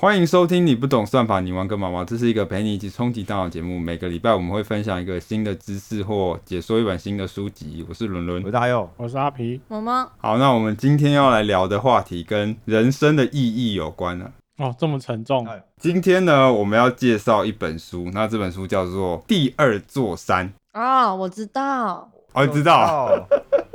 欢迎收听《你不懂算法，你玩个毛毛》。这是一个陪你一起冲击大脑节目。每个礼拜我们会分享一个新的知识或解说一本新的书籍。我是伦伦我，是大佑，我是阿皮。毛毛，好，那我们今天要来聊的话题跟人生的意义有关了。哦，这么沉重，哎今天呢，我们要介绍一本书，那这本书叫做《第二座山》。哦，我知道，哦，知道，道，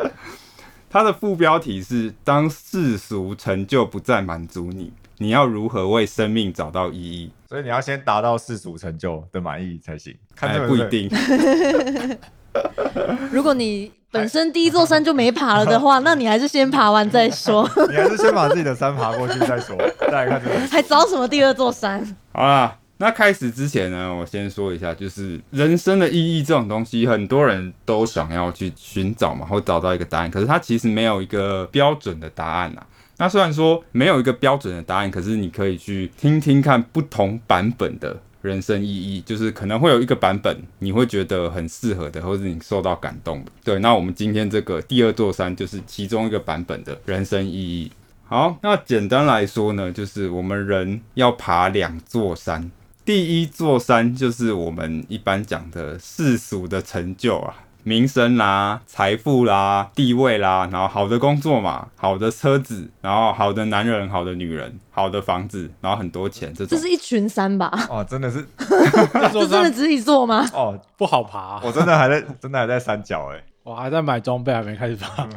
它的副标题是“当世俗成就不再满足你，你要如何为生命找到意义所以你要先达到世俗成就的满意才行。”？看哎，这本书，不一定。如果你本身第一座山就没爬了的话，那你还是先爬完再说，你还是先把自己的山爬过去再说，再来看。还找什么第二座山？好啦，那开始之前呢，我先说一下，就是人生的意义这种东西，很多人都想要去寻找嘛，或找到一个答案，可是它其实没有一个标准的答案啊。那虽然说没有一个标准的答案，可是你可以去听听看不同版本的人生意义，就是可能会有一个版本你会觉得很适合的，或者你受到感动的。对，那我们今天这个第二座山就是其中一个版本的人生意义。好，那简单来说呢，就是我们人要爬两座山。第一座山就是我们一般讲的世俗的成就啊，名声啦、财富啦、地位啦，然后好的工作嘛、好的车子，然后好的男人、好的女人、好的房子，然后很多钱这种。这是一群山吧？哦，真的是 这真的只是一座吗？哦，不好爬、我真的还在，真的还在山脚哎。我还在买装备，还没开始爬。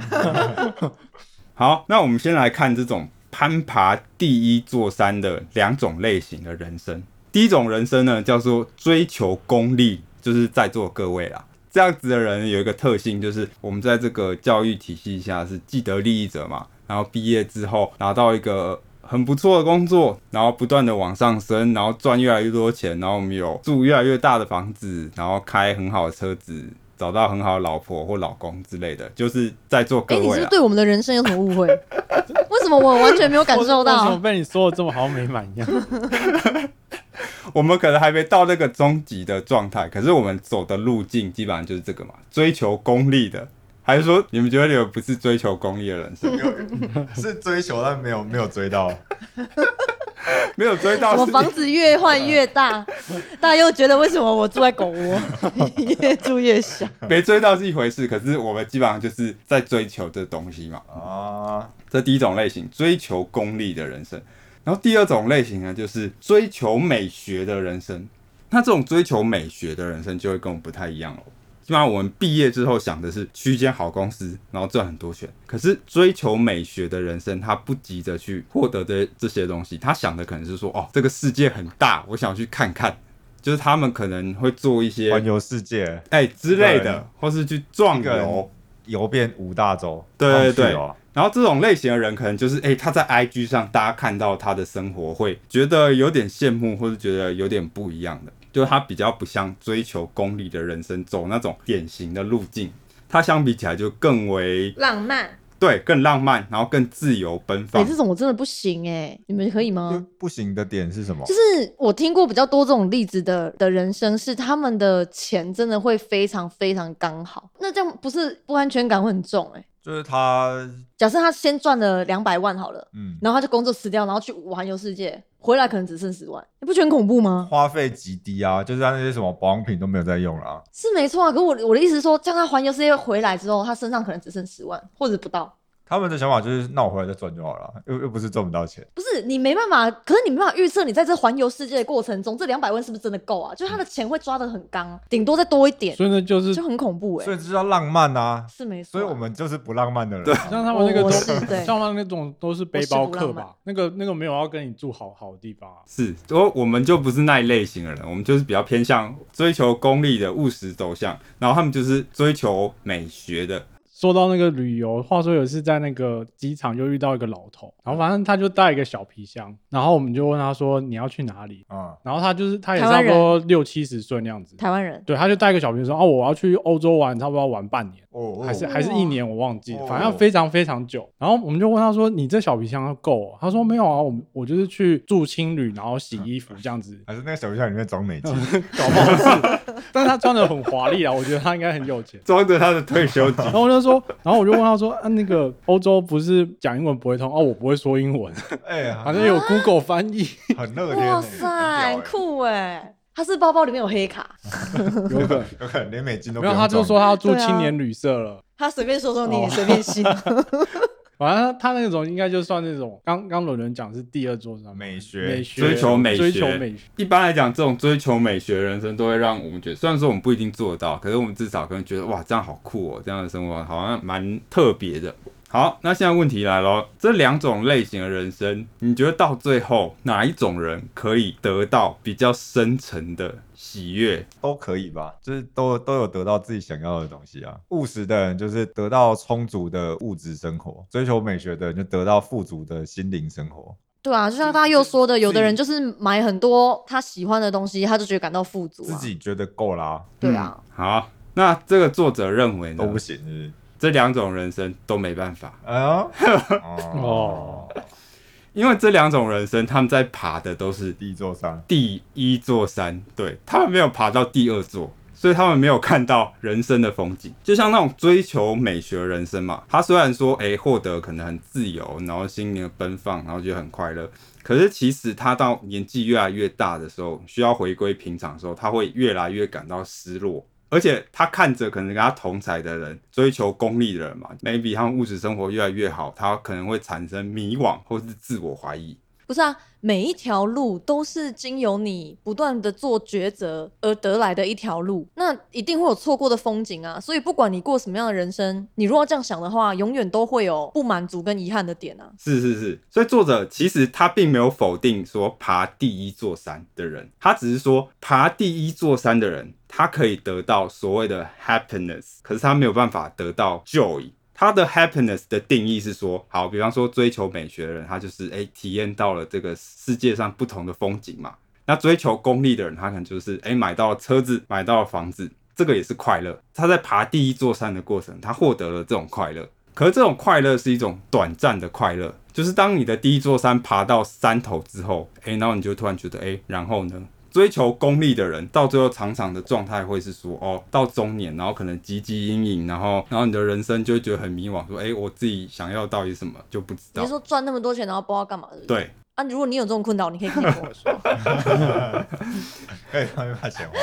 好，那我们先来看这种攀爬第一座山的两种类型的人生。第一种人生呢，叫做追求功利，就是在座各位啦。这样子的人有一个特性，就是我们在这个教育体系下是既得利益者嘛，然后毕业之后拿到一个很不错的工作，然后不断的往上升，然后赚越来越多钱，然后我们有住越来越大的房子，然后开很好的车子，找到很好的老婆或老公之类的，就是在做各哎，你是不是。对我们的人生有什么误会？为什么我完全没有感受为什么到？被你说的这么好像没满一样？我们可能还没到那个终极的状态，可是我们走的路径基本上就是这个嘛，追求功利的。还是说你们觉得你们不是追求功利的人 生，是追求，但没有没有追到。没有追到 我房子越换越大，大家又觉得为什么我住在狗窝，越住越小？没追到是一回事，可是我们基本上就是在追求这东西嘛。啊，这第一种类型，追求功利的人生。然后第二种类型呢，就是追求美学的人生。那这种追求美学的人生就会跟我们不太一样了。基本上我们毕业之后想的是去一间好公司，然后赚很多钱。可是追求美学的人生，他不急着去获得的这些东西，他想的可能是说，哦，这个世界很大，我想去看看。就是他们可能会做一些环游世界，哎、之类的，或是去撞个游。游遍五大洲。对对对哦然后这种类型的人，可能就是哎、他在 IG 上，大家看到他的生活，会觉得有点羡慕，或者觉得有点不一样的，就是他比较不像追求功利的人生，走那种典型的路径。他相比起来就更为浪漫，对更浪漫，然后更自由奔哎、放。这种我真的不行哎、你们可以吗？不行的点是什么？就是我听过比较多这种例子的的人生，是他们的钱真的会非常非常刚好，那这样不是不安全感会很重哎、就是他，假设他先赚了两百万好了，嗯，然后他就工作辞掉，然后去环游世界，回来可能只剩十万，你不觉得很恐怖吗？花费极低啊，就是他那些什么保养品都没有在用了啊。是没错啊，可我我的意思是说，这样他环游世界回来之后，他身上可能只剩十万或者不到。他们的想法就是，那我回来再赚就好了，又又不是赚不到钱。不是你没办法，可是你没办法预测你在这环游世界的过程中，这两百万是不是真的够啊？就是他的钱会抓得很刚，顶多再多一点，所以呢，就是就很恐怖哎、所以这叫浪漫啊。是没错啊。所以我们就是不浪漫的人。对像他们那个我都，是对像他们那种都是背包客我是不浪吧？那个那个没有要跟你住好好的地方啊。是，我我们就不是那一类型的人，我们就是比较偏向追求功利的务实走向，然后他们就是追求美学的。说到那个旅游，话说有一次在那个机场就遇到一个老头，然后反正他就带一个小皮箱，然后我们就问他说你要去哪里，啊，然后他就是他也差不多六七十岁那样子，台湾人，对，他就带一个小皮箱说哦我要去欧洲玩，差不多要玩半年。哦，还是哦还是一年，我忘记了，哦反正非常非常久。然后我们就问他说：“你这小皮箱够、哦？”他说：“没有啊，我我就是去住青旅，然后洗衣服这样子，还是那个小皮箱里面装美金。搞不好是。”但是他穿的很华丽啊，我觉得他应该很有钱。装着他的退休金然，后我就说说，然后我就问他说，啊，那个欧洲不是讲英文不会通哦，我不会说英文，哎，反正有 Google 翻译，很乐天欸，哇塞，酷哎！他是包包里面有黑卡，有可能。有可能连美金都没有，他就装说他要住青年旅社了。他随便说说你哦也随便信。反正他那种应该就算那种刚刚伦伦讲是第二座山美学美学追求美追学求美学。一般来讲，这种追求美学的人生都会让我们觉得，虽然说我们不一定做得到，可是我们至少可能觉得哇，这样好酷哦，这样的生活好像蛮特别的。好，那现在问题来了，这两种类型的人生，你觉得到最后哪一种人可以得到比较深层的喜悦？都可以吧，就是都都有得到自己想要的东西啊。务实的人就是得到充足的物质生活，追求美学的人就得到富足的心灵生活。对啊，就像他又说的，有的人就是买很多他喜欢的东西，他就觉得感到富足自啊。己觉得够啦，对啊，好，那这个作者认为呢都？不行是不是？这两种人生都没办法，哎呦，哦，因为这两种人生他们在爬的都是第一座山，第一座山，对他们没有爬到第二座，所以他们没有看到人生的风景。就像那种追求美学人生嘛，他虽然说诶获得可能很自由，然后心灵的奔放，然后觉得很快乐，可是其实他到年纪越来越大的时候，需要回归平常的时候，他会越来越感到失落。而且他看着可能跟他同才的人追求功利的人嘛，maybe 他们物质生活越来越好，他可能会产生迷惘或是自我怀疑。不是啊，每一条路都是经由你不断的做抉择而得来的一条路，那一定会有错过的风景啊。所以不管你过什么样的人生，你如果这样想的话，永远都会有不满足跟遗憾的点啊。是是是，所以作者其实他并没有否定说爬第一座山的人，他只是说爬第一座山的人，他可以得到所谓的 happiness，可是他没有办法得到 joy。他的 happiness 的定义是说，好，比方说追求美学的人，他就是诶体验到了这个世界上不同的风景嘛。那追求功利的人，他可能就是诶买到了车子，买到了房子，这个也是快乐。他在爬第一座山的过程，他获得了这种快乐。可是这种快乐是一种短暂的快乐，就是当你的第一座山爬到山头之后，诶，然后你就突然觉得，诶，然后呢？追求功利的人，到最后常常的状态会是说，哦，到中年，然后可能汲汲营营，然后，然后你的人生就会觉得很迷惘，说，诶，我自己想要到底什么就不知道你。说赚那么多钱，然后不知道干嘛的？对，啊，如果你有这种困扰，你可以可以跟我说，可以帮你把钱花。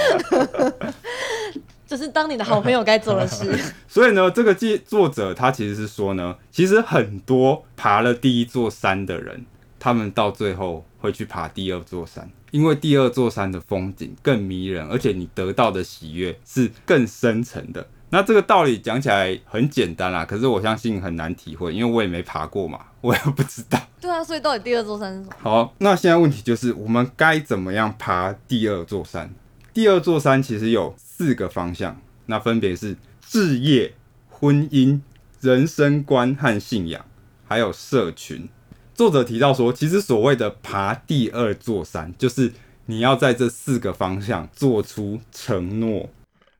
这是当你的好朋友该做的事。所以呢，这个记作者他其实是说呢，其实很多爬了第一座山的人，他们到最后会去爬第二座山，因为第二座山的风景更迷人，而且你得到的喜悦是更深层的。那这个道理讲起来很简单啦，可是我相信很难体会，因为我也没爬过嘛，我也不知道。对啊，所以到底第二座山是什么？好，那现在问题就是我们该怎么样爬第二座山？第二座山其实有四个方向，那分别是置业、婚姻、人生观和信仰，还有社群。作者提到说，其实所谓的爬第二座山，就是你要在这四个方向做出承诺。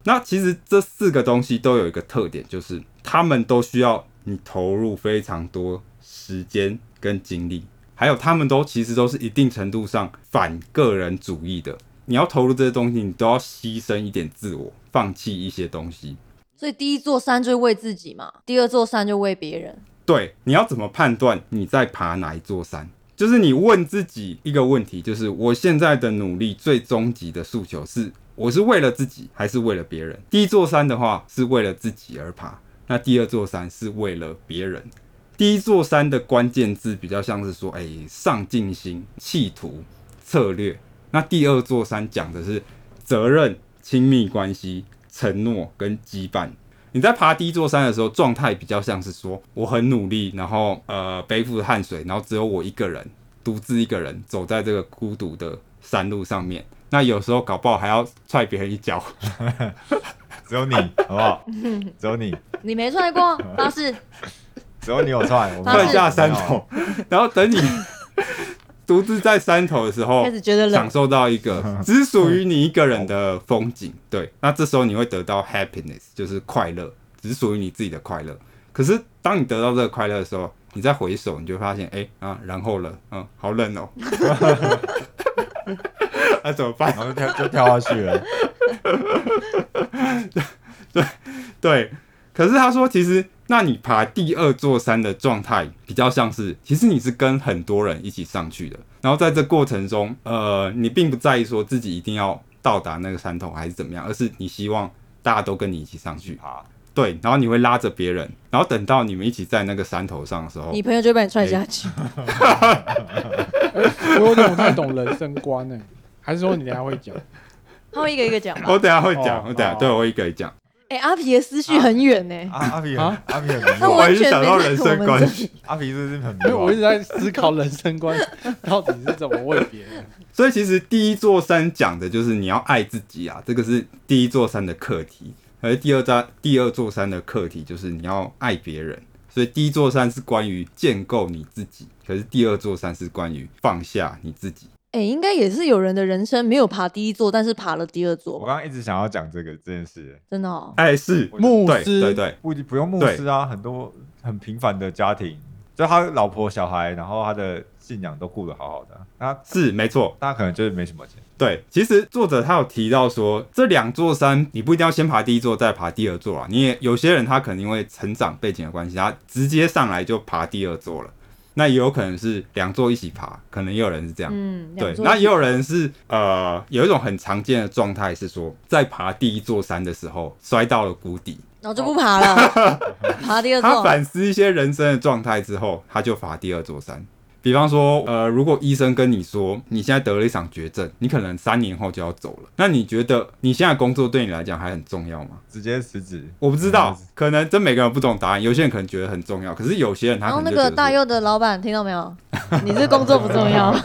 那其实这四个东西都有一个特点，就是他们都需要你投入非常多时间跟精力，还有他们都其实都是一定程度上反个人主义的。你要投入这些东西，你都要牺牲一点自我，放弃一些东西。所以第一座山就是为自己嘛，第二座山就为别人。对，你要怎么判断你在爬哪一座山？就是你问自己一个问题，就是我现在的努力最终极的诉求是，我是为了自己还是为了别人？第一座山的话是为了自己而爬，那第二座山是为了别人。第一座山的关键字比较像是说，哎、上进心、企图、策略。那第二座山讲的是责任、亲密关系、承诺跟羁绊。你在爬第一座山的时候，状态比较像是说我很努力，然后呃背负着汗水，然后只有我一个人，独自一个人走在这个孤独的山路上面。那有时候搞不好还要踹别人一脚。只有你，好不好？只有你，你没踹过，发誓。只有你有踹，我踹下山头，然后等你独自在山头的时候开，始觉得冷，享受到一个 只属于你一个人的风景。对，那这时候你会得到 happiness，就是快乐，只属于你自己的快乐。可是当你得到这个快乐的时候，你再回首，你就会发现，哎、啊，然后了，嗯，好冷哦、那、怎么办然？后就跳就跳下去了。对对，可是他说，其实那你爬第二座山的状态比较像是，其实你是跟很多人一起上去的，然后在这过程中，呃，你并不在意说自己一定要到达那个山头还是怎么样，而是你希望大家都跟你一起上去，爬，对，然后你会拉着别人，然后等到你们一起在那个山头上的时候你，朋友就会把你踹下去。我有点不太懂人生观呢，还是说你等下会讲？他会一个一个讲吧我。等下会讲，哦我等下哦对我一个一个讲。哎、阿皮的思绪很远呢、阿阿皮啊阿皮很他迷惑，我一直想到人生观这，阿皮是不是很迷因 为我一？直在思考人生观到底是怎么为别人。所以其实第一座山讲的就是你要爱自己啊，这个是第一座山的课题。而第二座第二座山的课题就是你要爱别人。所以第一座山是关于建构你自己，可是第二座山是关于放下你自己。哎、应该也是有人的人生没有爬第一座，但是爬了第二座，我刚刚一直想要讲这个这件事，真的哦。哎，是。牧师。对对，不不用牧师啊，很多很平凡的家庭，就他老婆小孩，然后他的信仰都顾得好好的，他是没错。他可能就是没什么钱，对，其实作者他有提到说，这两座山你不一定要先爬第一座再爬第二座啊。你也有些人他可能因为成长背景的关系，他直接上来就爬第二座了。那也有可能是两座一起爬，可能也有人是这样。嗯，对那也有人是呃，有一种很常见的状态是说，在爬第一座山的时候摔到了谷底，然后就不爬了，爬第二座他。反思一些人生的状态之后，他就爬第二座山。比方说，呃，如果医生跟你说你现在得了一场绝症，你可能三年后就要走了，那你觉得你现在工作对你来讲还很重要吗？直接辞职。我不知道，可能真每个人有不懂答案。有些人可能觉得很重要，可是有些人他然后那个大佑的老板听到没有？你这工作不重要，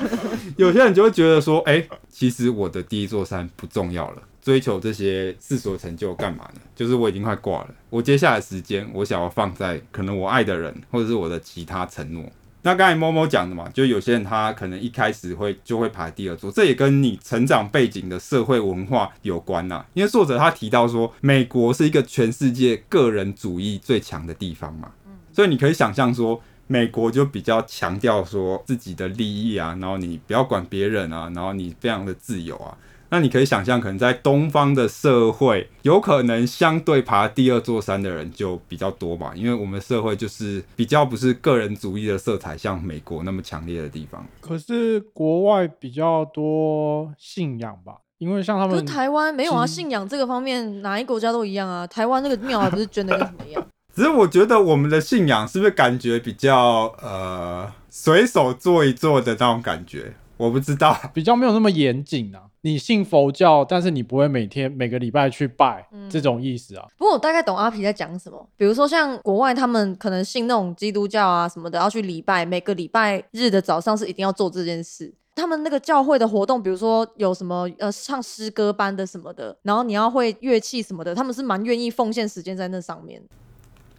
有些人就会觉得说，哎、其实我的第一座山不重要了，追求这些世俗成就干嘛呢？就是我已经快挂了，我接下来的时间我想要放在可能我爱的人，或者是我的其他承诺。那刚才某某讲的嘛，就有些人他可能一开始会就会排第二座，这也跟你成长背景的社会文化有关呐、因为作者他提到说，美国是一个全世界个人主义最强的地方嘛，所以你可以想象说，美国就比较强调说自己的利益啊，然后你不要管别人啊，然后你非常的自由啊。那你可以想象，可能在东方的社会，有可能相对爬第二座山的人就比较多吧，因为我们社会就是比较不是个人主义的色彩像美国那么强烈的地方。可是国外比较多信仰吧，因为像他们可是台湾没有啊，信仰这个方面哪一国家都一样啊。台湾那个庙还不是捐的跟什么一样？只是我觉得我们的信仰是不是感觉比较呃随手做一做的那种感觉？我不知道。比较没有那么严谨啊。你信佛教，但是你不会每天每个礼拜去拜，嗯这种意思啊。不过我大概懂阿皮在讲什么。比如说像国外，他们可能信那种基督教啊什么的，要去礼拜，每个礼拜日的早上是一定要做这件事。他们那个教会的活动，比如说有什么呃唱诗歌班的什么的，然后你要会乐器什么的，他们是蛮愿意奉献时间在那上面。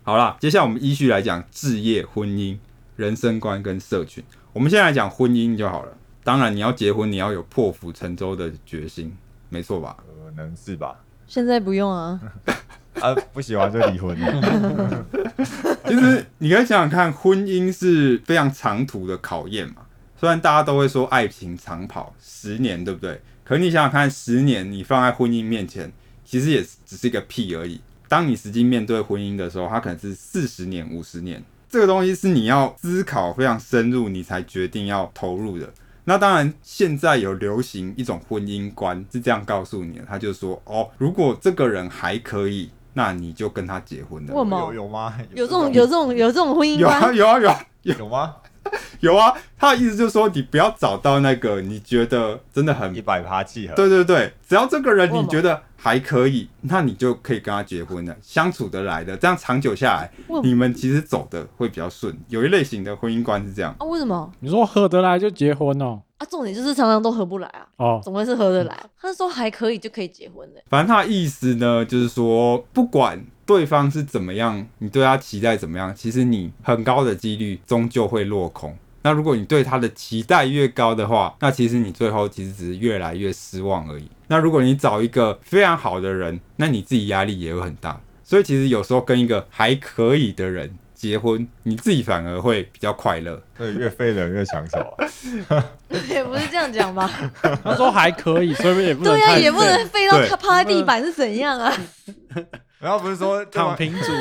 好啦，接下来我们依序来讲置业、婚姻、人生观跟社群。我们先来讲婚姻就好了。当然，你要结婚，你要有破釜沉舟的决心，没错吧？可能是吧？现在不用啊，啊，不喜欢就离婚。其实你可以想想看，婚姻是非常长途的考验嘛。虽然大家都会说爱情长跑十年，对不对？可是你想想看，十年你放在婚姻面前，其实也只是一个屁而已。当你实际面对婚姻的时候，它可能是四十年、五十年，这个东西是你要思考非常深入，你才决定要投入的。那当然，现在有流行一种婚姻观是这样告诉你的，他就说哦，如果这个人还可以，那你就跟他结婚了。为什么有有吗？有这种有这种有这种婚姻有啊观，有啊有啊有吗？有啊，他的意思就是说，你不要找到那个你觉得真的很一百趴契合。对对对，只要这个人你觉得还可以，那你就可以跟他结婚了，相处得来的，这样长久下来你们其实走的会比较顺。有一类型的婚姻观是这样，啊？为什么你说合得来就结婚哦？啊？重点就是常常都合不来啊，哦，怎么会是合得来。他说还可以就可以结婚的，反正他的意思呢，就是说，不管对方是怎么样，你对他期待怎么样，其实你很高的几率终究会落空。那如果你对他的期待越高的话，那其实你最后其实只是越来越失望而已。那如果你找一个非常好的人，那你自己压力也会很大。所以其实有时候跟一个还可以的人结婚，你自己反而会比较快乐。对，越废人越抢手啊。也不是这样讲吧？他说还可以，所以也不能对呀、太也不能废到他趴在地板是怎样啊？然后不是说 躺平族，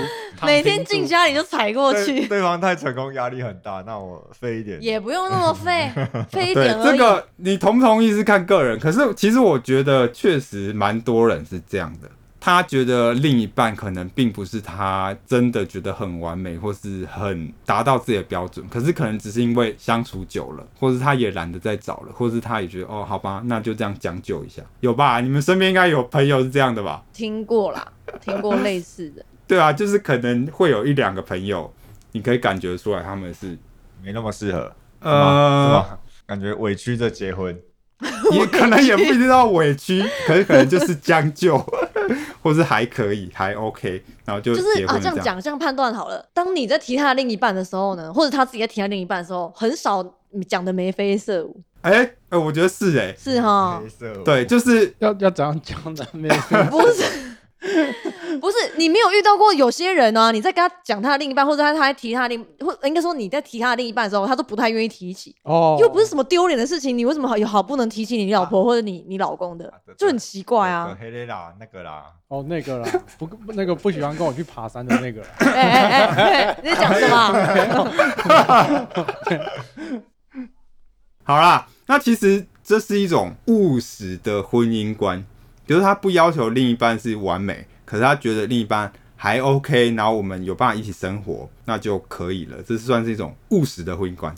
每天进家里就踩过去，对方太成功，压力很大，那我废一点。也不用那么废，废一点而已。这个你同不同意是看个人，可是其实我觉得确实蛮多人是这样的。他觉得另一半可能并不是他真的觉得很完美，或是很达到自己的标准，可是可能只是因为相处久了，或是他也懒得再找了，或是他也觉得哦，好吧，那就这样将就一下，有吧？你们身边应该有朋友是这样的吧？听过啦，听过类似的。对啊，就是可能会有一两个朋友，你可以感觉出来他们是没那么适合，是呃，吧？感觉委屈着结婚，也可能也不一定到委屈，可是可能就是将就，或是还可以，还 OK，然后就就是啊，这样。讲，这样判断好了。当你在提他的另一半的时候呢，或者他自己在提他另一半的时候，很少讲的眉飞色舞，哎、哎、我觉得是哎、是哈？对，就是要要怎样讲的？没 不是，不是，你没有遇到过有些人啊，你在跟他讲他的另一半，或者他他在提他的另，或应该说你在提他的另一半的时候，他都不太愿意提起，哦，又不是什么丢脸的事情，你为什么好有好不能提起你老婆或者你你老公的啊，就很奇怪啊。黑雷啦，那个啦，哦那个啦，不不那个不喜欢跟我去爬山的那个哎哎哎，你在讲什么？好啦。那其实这是一种务实的婚姻观，就是他不要求另一半是完美，可是他觉得另一半还 OK，然后我们有办法一起生活，那就可以了。这算是一种务实的婚姻观。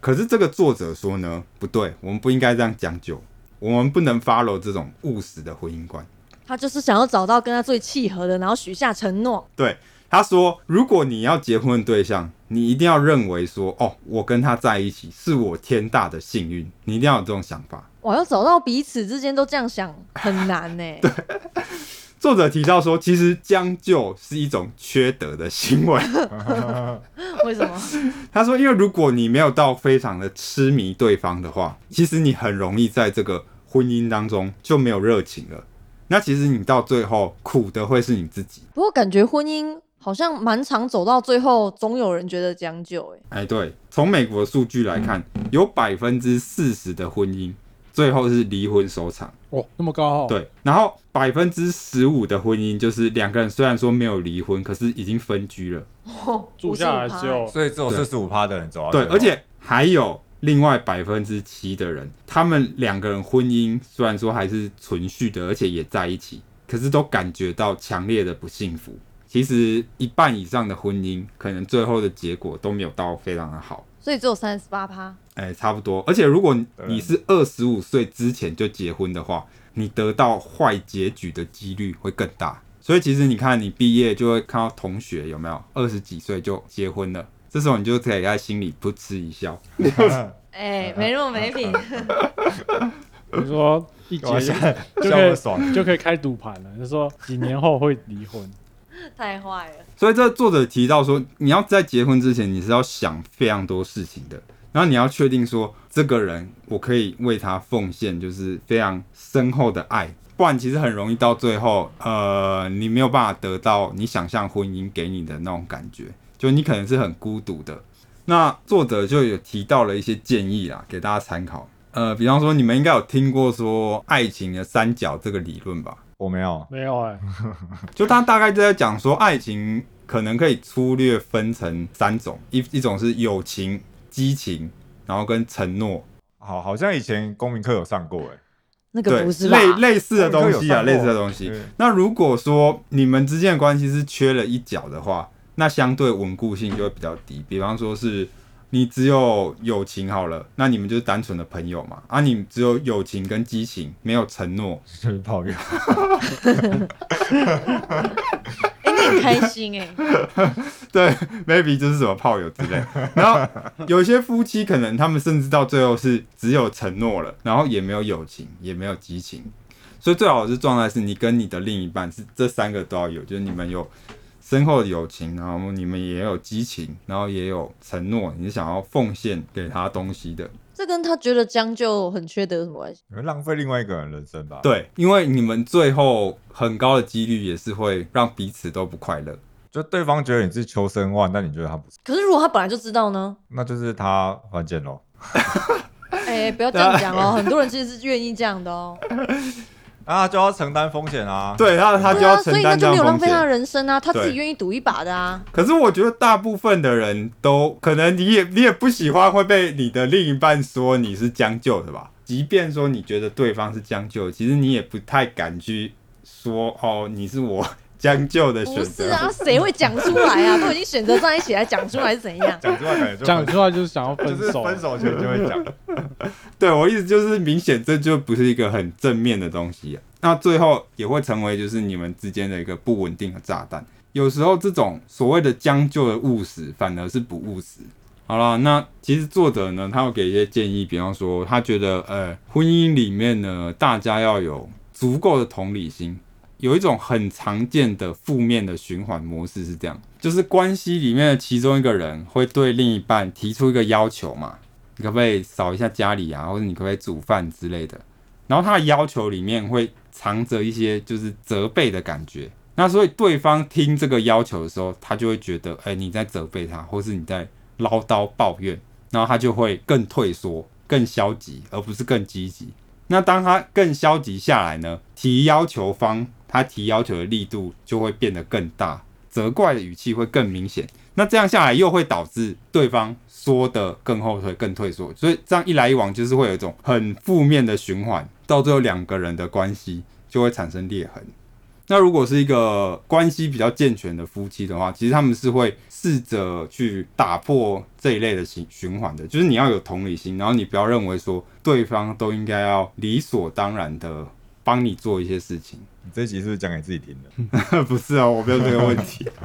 可是这个作者说呢，不对，我们不应该这样讲究，我们不能 follow 这种务实的婚姻观。他就是想要找到跟他最契合的，然后许下承诺。对，他说，如果你要结婚的对象，你一定要认为说，哦，我跟他在一起是我天大的幸运，你一定要有这种想法。哇，要找到彼此之间都这样想很难呢。对作者提到说，其实将就是一种缺德的行为。为什么？他说，因为如果你没有到非常的痴迷对方的话，其实你很容易在这个婚姻当中就没有热情了。那其实你到最后苦的会是你自己。不过感觉婚姻好像蛮常走到最后，总有人觉得将就。哎，哎，对，从美国的数据来看，有百分之四十的婚姻最后是离婚收场。哦那么高哦，对，然后百分之十五的婚姻就是两个人虽然说没有离婚，可是已经分居了。哦住下来只有所以只有四十五趴的人走到对，而且还有另外百分之七的人，他们两个人婚姻虽然说还是存续的，而且也在一起，可是都感觉到强烈的不幸福。其实一半以上的婚姻，可能最后的结果都没有到非常的好。所以只有三十八趴。哎、差不多。而且如果你是二十五岁之前就结婚的话，你得到坏结局的几率会更大。所以其实你看，你毕业就会看到同学有没有二十几岁就结婚了，这时候你就可以在心里噗嗤一笑。哎，没那么没品。你说一结就可爽。就可以开赌盘了，就说几年后会离婚，太坏了。所以这作者提到说，你要在结婚之前，你是要想非常多事情的，然后你要确定说，这个人我可以为他奉献，就是非常深厚的爱，不然其实很容易到最后，呃，你没有办法得到你想象婚姻给你的那种感觉，就你可能是很孤独的。那作者就有提到了一些建议啦，给大家参考。呃，比方说，你们应该有听过说爱情的三角这个理论吧？我没有，没有哎、就他大概就在讲说，爱情可能可以粗略分成三种，一一种是友情、激情，然后跟承诺，好，好像以前公民课有上过，哎，那个不是吧？类类似的东西啊，类似的东西。那如果说你们之间的关系是缺了一角的话，那相对稳固性就会比较低。比方说是你只有友情好了，那你们就是单纯的朋友嘛。啊，你只有友情跟激情，没有承诺，就是炮友。哎，你很开心哎。对，maybe 就是什么炮友之类。然后有些夫妻可能他们甚至到最后是只有承诺了，然后也没有友情，也没有激情。所以最好的状态是你跟你的另一半是这三个都要有，就是你们有深厚的友情，然后你们也有激情，然后也有承诺，你是想要奉献给他东西的。这跟他觉得将就很缺德有什么关系？你会浪费另外一个人人生吧？，对，因为你们最后很高的几率也是会让彼此都不快乐。就对方觉得你是求生万，但你觉得他不是，可是如果他本来就知道呢？那就是他犯贱喽。哎，不要这样讲哦，很多人其实是愿意这样的哦。啊，就要承担风险啊。，对他他就对啊，所要承以那就担这样风没有浪费他的。人生啊，他自己愿意赌一把的啊。可是我觉得大部分的人都可能你也你也不喜欢会被你的另一半说你是将就的吧？即便说你觉得对方是将就，其实你也不太敢去说哦，你是我将就的选不择。是啊，谁会讲出来啊？都已经选择在一起，还讲出来是怎样？讲出来感觉就讲出来就是想要分手，就是分手前就会讲。对我意思就是，明显这就不是一个很正面的东西、啊，那最后也会成为就是你们之间的一个不稳定的炸弹。有时候这种所谓的将就的务实，反而是不务实。好了，那其实作者呢，他有给一些建议，比方说，他觉得，呃，婚姻里面呢，大家要有足够的同理心。有一种很常见的负面的循环模式是这样，就是关系里面的其中一个人会对另一半提出一个要求嘛，你可不可以扫一下家里啊，或者你可不可以煮饭之类的？然后他的要求里面会藏着一些就是责备的感觉。那所以对方听这个要求的时候，他就会觉得，哎、你在责备他，或是你在唠叨抱怨，然后他就会更退缩、更消极，而不是更积极。那当他更消极下来呢，提要求方他提要求的力度就会变得更大，责怪的语气会更明显。那这样下来又会导致对方缩得更后退、更退缩，所以这样一来一往就是会有一种很负面的循环，到最后两个人的关系就会产生裂痕。那如果是一个关系比较健全的夫妻的话，其实他们是会试着去打破这一类的循循环的，就是你要有同理心，然后你不要认为说对方都应该要理所当然的帮你做一些事情。你这集是不是讲给自己听的？不是啊，我没有这个问题。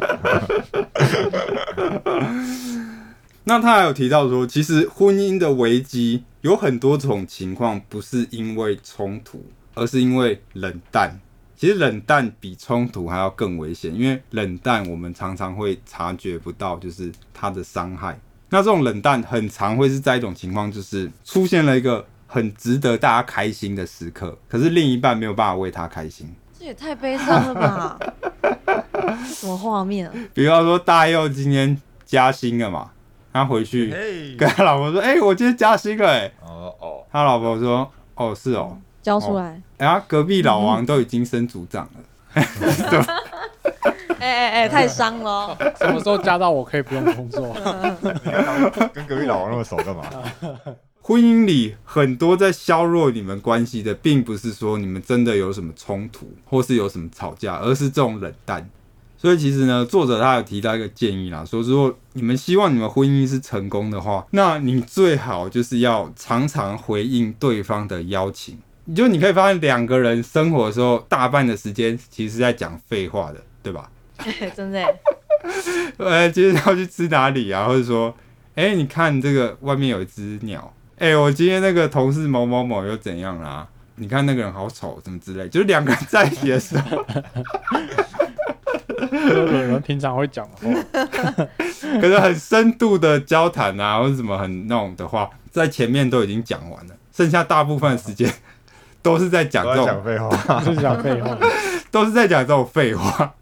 那他还有提到说，其实婚姻的危机有很多种情况，不是因为冲突，而是因为冷淡。其实冷淡比冲突还要更危险，因为冷淡我们常常会察觉不到，就是它的伤害。那这种冷淡很常会是在一种情况，就是出现了一个很值得大家开心的时刻，可是另一半没有办法为他开心。这也太悲伤了吧！这什么画面啊？比方说大佑今天加薪了嘛，他回去跟他老婆说：“哎、我今天加薪了。”哎，哦哦，他老婆说：“哦，是哦。交出来！哎，他隔壁老王都已经升组长了。哎哎哎，太伤了哦！什么时候加到我可以不用工作？跟隔壁老王那么熟干嘛？婚姻里很多在削弱你们关系的，并不是说你们真的有什么冲突，或是有什么吵架，而是这种冷淡。所以其实呢，作者他有提到一个建议啦，说如果你们希望你们婚姻是成功的话，那你最好就是要常常回应对方的邀请。就你可以发现，两个人生活的时候，大半的时间其实是在讲废话的，对吧？哎真的耶，呃，今天要去吃哪里啊？或者说，哎、你看这个外面有一只鸟，哎、我今天那个同事某某某又怎样啦、你看那个人好丑，什么之类，就是两个人在一起的时候，就是我们平常会讲的话，可是很深度的交谈啊，或者什么很那种的话，在前面都已经讲完了，剩下大部分的时间 都是在讲都这种废话。就是讲废话。都是在讲这种废话。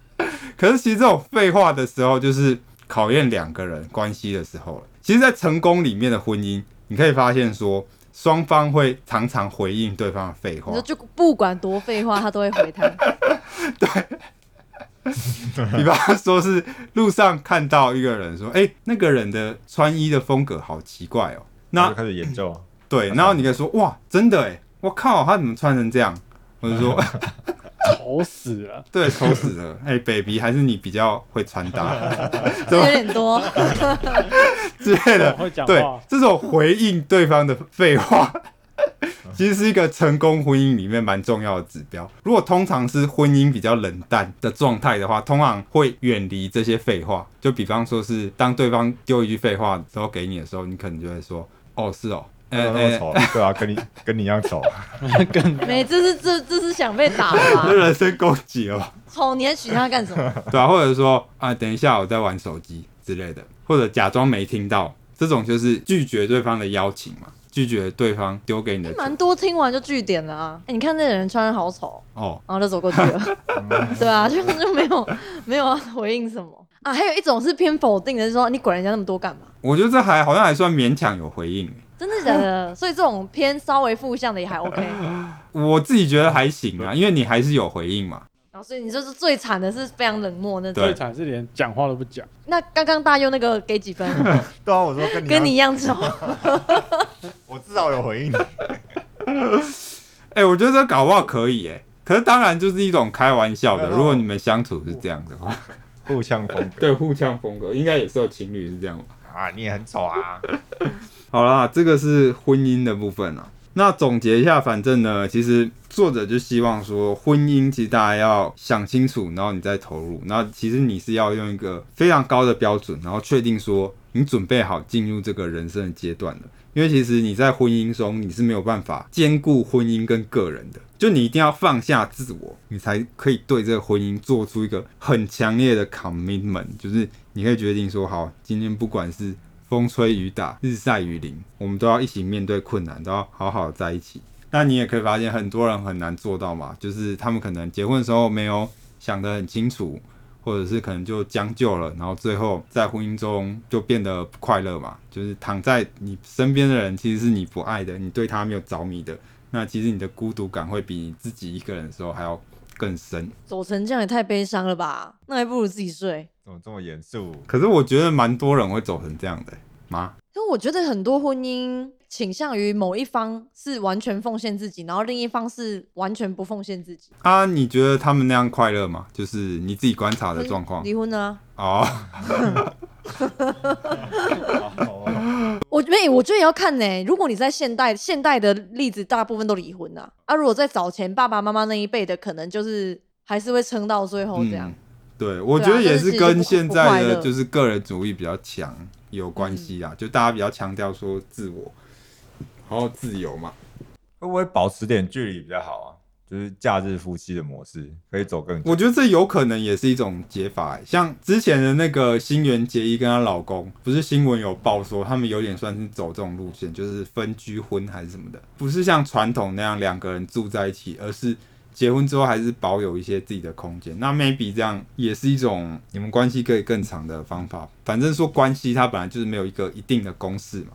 可是其实这种废话的时候，就是考验两个人关系的时候了。其实，在成功里面的婚姻，你可以发现说，双方会常常回应对方的废话你说。就不管多废话，他都会回他。对比方说是路上看到一个人说：“哎、那个人的穿衣的风格好奇怪哦。”那就开始研究，对，然后你可以说：“哇，真的哎，我靠，他怎么穿成这样？”或者说丑死了！：“ 对，丑死了。哎、b a b y 还是你比较会穿搭 这有点多，之类的。”对，，这种回应对方的废话，其实是一个成功婚姻里面蛮重要的指标。如果通常是婚姻比较冷淡的状态的话，通常会远离这些废话。就比方说是当对方丢一句废话之后给你的时候，你可能就会说：“哦，是哦，那么丑，对啊，跟你跟你一样丑。没，这是这这是想被打吧这？人身攻击哦，丑，你还娶她干什么？对啊，或者说啊，等一下我在玩手机之类的，或者假装没听到，这种就是拒绝对方的邀请嘛，拒绝对方丢给你的球蛮多听完就据点了啊！哎，你看那个人穿的好丑，哦。然后就走过去了。对啊，就就没有没有要回应什么啊。还有一种是偏否定的，是说你管人家那么多干嘛？我觉得这还好像还算勉强有回应，真真的假的？所以这种偏稍微负向的也还 OK。我自己觉得还行啊，因为你还是有回应嘛。然后所以你就是最惨的是非常冷漠那种。最惨是连讲话都不讲。那刚刚大佑那个给几分？对啊，我说跟你跟你一样丑。我至少有回应你。哎、我觉得这搞不好可以哎、可是当然就是一种开玩笑的。如果你们相处是这样的话，互相风格对互相风格，应该也是有情侣是这样吧。啊，你也很丑啊。好啦，这个是婚姻的部分啊。那总结一下，反正呢，其实作者就希望说，婚姻其实大家要想清楚，然后你再投入。那其实你是要用一个非常高的标准，然后确定说你准备好进入这个人生的阶段了。因为其实你在婚姻中你是没有办法兼顾婚姻跟个人的，就你一定要放下自我，你才可以对这个婚姻做出一个很强烈的 commitment，就是你可以决定说，好，今天不管是风吹雨打、日晒雨淋，我们都要一起面对困难，都要好好在一起。那你也可以发现，很多人很难做到嘛，就是他们可能结婚的时候没有想得很清楚，或者是可能就将就了，然后最后在婚姻中就变得不快乐嘛。就是躺在你身边的人其实是你不爱的，你对他没有着迷的，那其实你的孤独感会比你自己一个人的时候还要更深。走成这样也太悲伤了吧？那还不如自己睡。怎么这么严肃？可是我觉得蛮多人会走成这样的、妈。因为我觉得很多婚姻倾向于某一方是完全奉献自己，然后另一方是完全不奉献自己。啊，你觉得他们那样快乐吗？就是你自己观察的状况离婚呢啊？哦。我没，我觉得也要看呢。如果你在现代，现代的例子大部分都离婚了啊。如果在早前爸爸妈妈那一辈的，可能就是还是会撑到最后这样。嗯对，我觉得也是跟现在的就是个人主义比较强有关系啊，就大家比较强调说自我，然后自由嘛。会不会保持点距离比较好啊？就是假日夫妻的模式，可以走更久。我觉得这有可能也是一种解法欸、像之前的那个新垣结衣跟她老公，不是新闻有报说他们有点算是走这种路线，就是分居婚还是什么的，不是像传统那样两个人住在一起，而是结婚之后还是保有一些自己的空间。那 maybe 这样也是一种你们关系可以更长的方法。反正说关系它本来就是没有一个一定的公式嘛，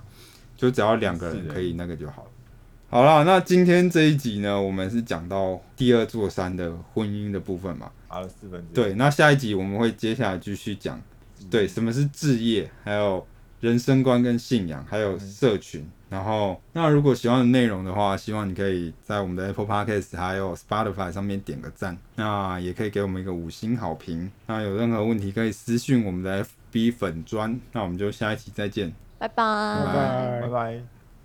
就只要两个人可以那个就好了。好了，那今天这一集呢，我们是讲到第二座山的婚姻的部分嘛。爬了四分之。对，那下一集我们会接下来继续讲，对，什么是置业，还有人生观跟信仰，还有社群。然后，那如果喜欢的内容的话，希望你可以在我们的 Apple Podcast 还有 Spotify 上面点个赞，那也可以给我们一个五星好评。那有任何问题可以私讯我们的 FB 粉砖。那我们就下一期再见。拜拜。拜拜拜拜。